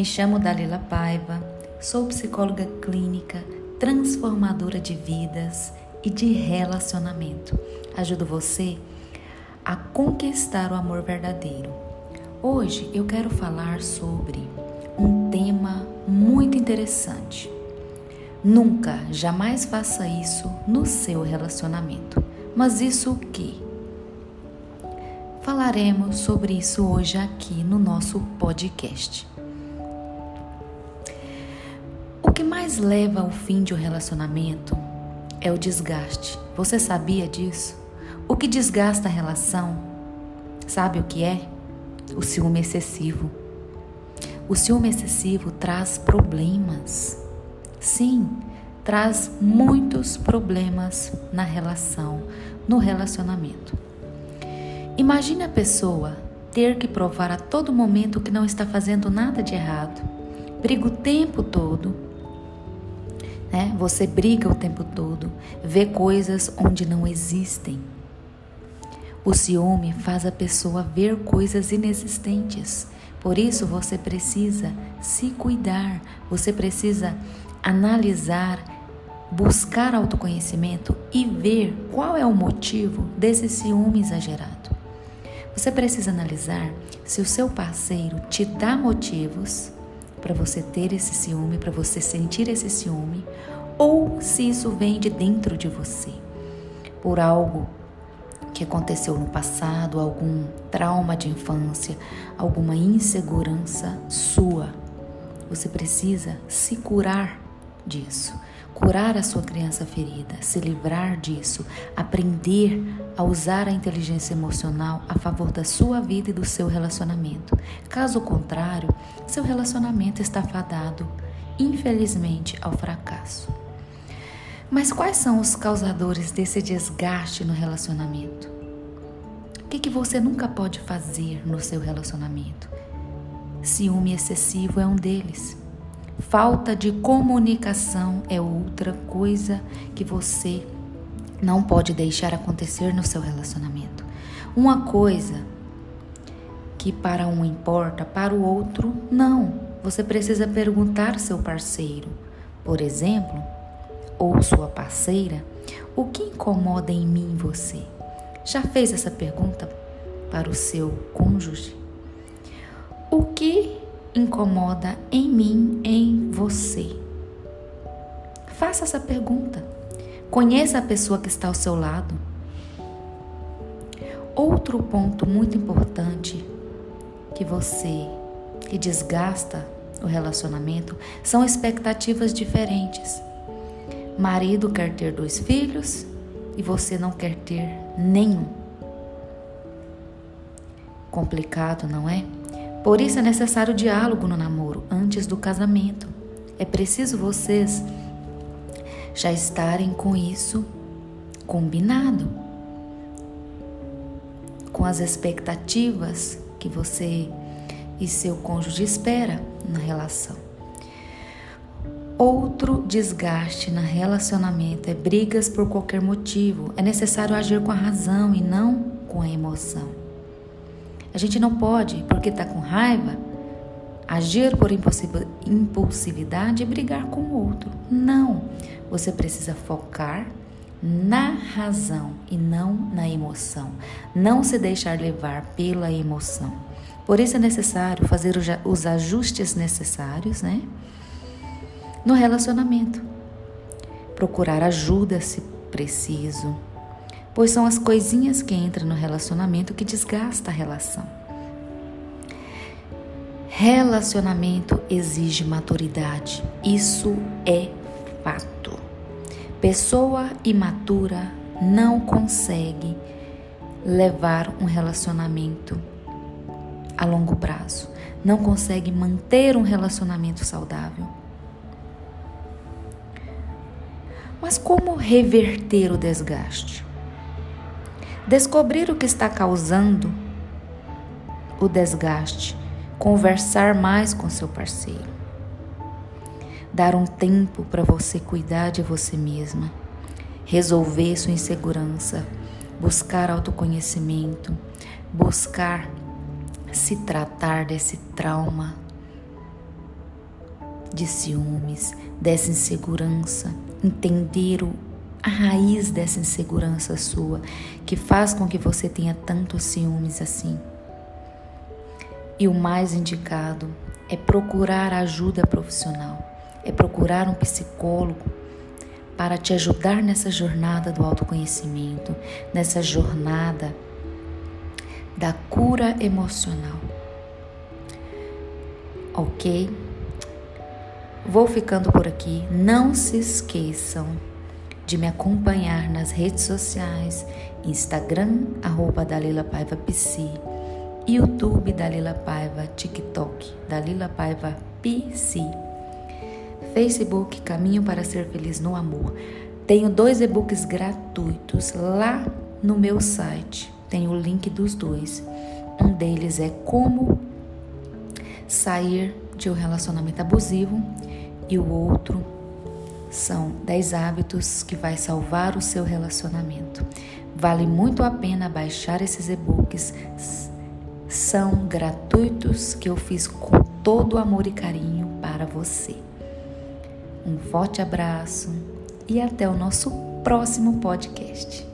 Me chamo Dalila Paiva, sou psicóloga clínica, transformadora de vidas e de relacionamento. Ajudo você a conquistar o amor verdadeiro. Hoje eu quero falar sobre um tema muito interessante. Nunca, jamais faça isso no seu relacionamento. Mas isso o que? Falaremos sobre isso hoje aqui no nosso podcast. Mais leva ao fim de um relacionamento é o desgaste. Você sabia disso? O que desgasta a relação, sabe o que é? O ciúme excessivo. O ciúme excessivo traz problemas. Sim, traz muitos problemas na relação, no relacionamento. Imagine a pessoa ter que provar a todo momento que não está fazendo nada de errado. Briga o tempo todo. Né? Você briga o tempo todo, vê coisas onde não existem. O ciúme faz a pessoa ver coisas inexistentes. Por isso você precisa se cuidar, você precisa analisar, buscar autoconhecimento e ver qual é o motivo desse ciúme exagerado. Você precisa analisar se o seu parceiro te dá motivos para você ter esse ciúme, para você sentir esse ciúme, ou se isso vem de dentro de você, por algo que aconteceu no passado, algum trauma de infância, alguma insegurança sua. Você precisa se curar disso curar a sua criança ferida, se livrar disso, aprender a usar a inteligência emocional a favor da sua vida e do seu relacionamento. Caso contrário, seu relacionamento está fadado, infelizmente, ao fracasso. Mas quais são os causadores desse desgaste no relacionamento? O que, que você nunca pode fazer no seu relacionamento? Ciúme excessivo é um deles. Falta de comunicação é outra coisa que você não pode deixar acontecer no seu relacionamento. Uma coisa que para um importa, para o outro não. Você precisa perguntar ao seu parceiro, por exemplo, ou sua parceira, o que incomoda em mim você? Já fez essa pergunta para o seu cônjuge? O que incomoda em mim, em você? Faça essa pergunta. Conheça a pessoa que está ao seu lado. Outro ponto muito importante que você que desgasta o relacionamento são expectativas diferentes. Marido quer ter dois filhos e você não quer ter nenhum. Complicado, não é? Por isso é necessário diálogo no namoro antes do casamento. É preciso vocês já estarem com isso combinado, com as expectativas que você e seu cônjuge espera na relação. Outro desgaste no relacionamento é brigas por qualquer motivo. É necessário agir com a razão e não com a emoção. A gente não pode, porque está com raiva, agir por impulsividade e brigar com o outro. Não. Você precisa focar na razão e não na emoção. Não se deixar levar pela emoção. Por isso é necessário fazer os ajustes necessários, né? No relacionamento. Procurar ajuda se preciso pois são as coisinhas que entram no relacionamento que desgasta a relação. Relacionamento exige maturidade, isso é fato. Pessoa imatura não consegue levar um relacionamento a longo prazo, não consegue manter um relacionamento saudável. Mas como reverter o desgaste? descobrir o que está causando o desgaste, conversar mais com seu parceiro, dar um tempo para você cuidar de você mesma, resolver sua insegurança, buscar autoconhecimento, buscar se tratar desse trauma. De ciúmes, dessa insegurança, entender o, a raiz dessa insegurança sua que faz com que você tenha tantos ciúmes assim. E o mais indicado é procurar ajuda profissional, é procurar um psicólogo para te ajudar nessa jornada do autoconhecimento, nessa jornada da cura emocional. Ok? Vou ficando por aqui. Não se esqueçam de me acompanhar nas redes sociais, Instagram, arroba Dalila Paiva PC, YouTube Dalila Paiva, TikTok Dalila Paiva PC, Facebook Caminho para Ser Feliz no Amor. Tenho dois e-books gratuitos lá no meu site. Tem o link dos dois. Um deles é Como Sair de um Relacionamento Abusivo e o outro são 10 hábitos que vai salvar o seu relacionamento. Vale muito a pena baixar esses e-books. São gratuitos que eu fiz com todo amor e carinho para você. Um forte abraço e até o nosso próximo podcast.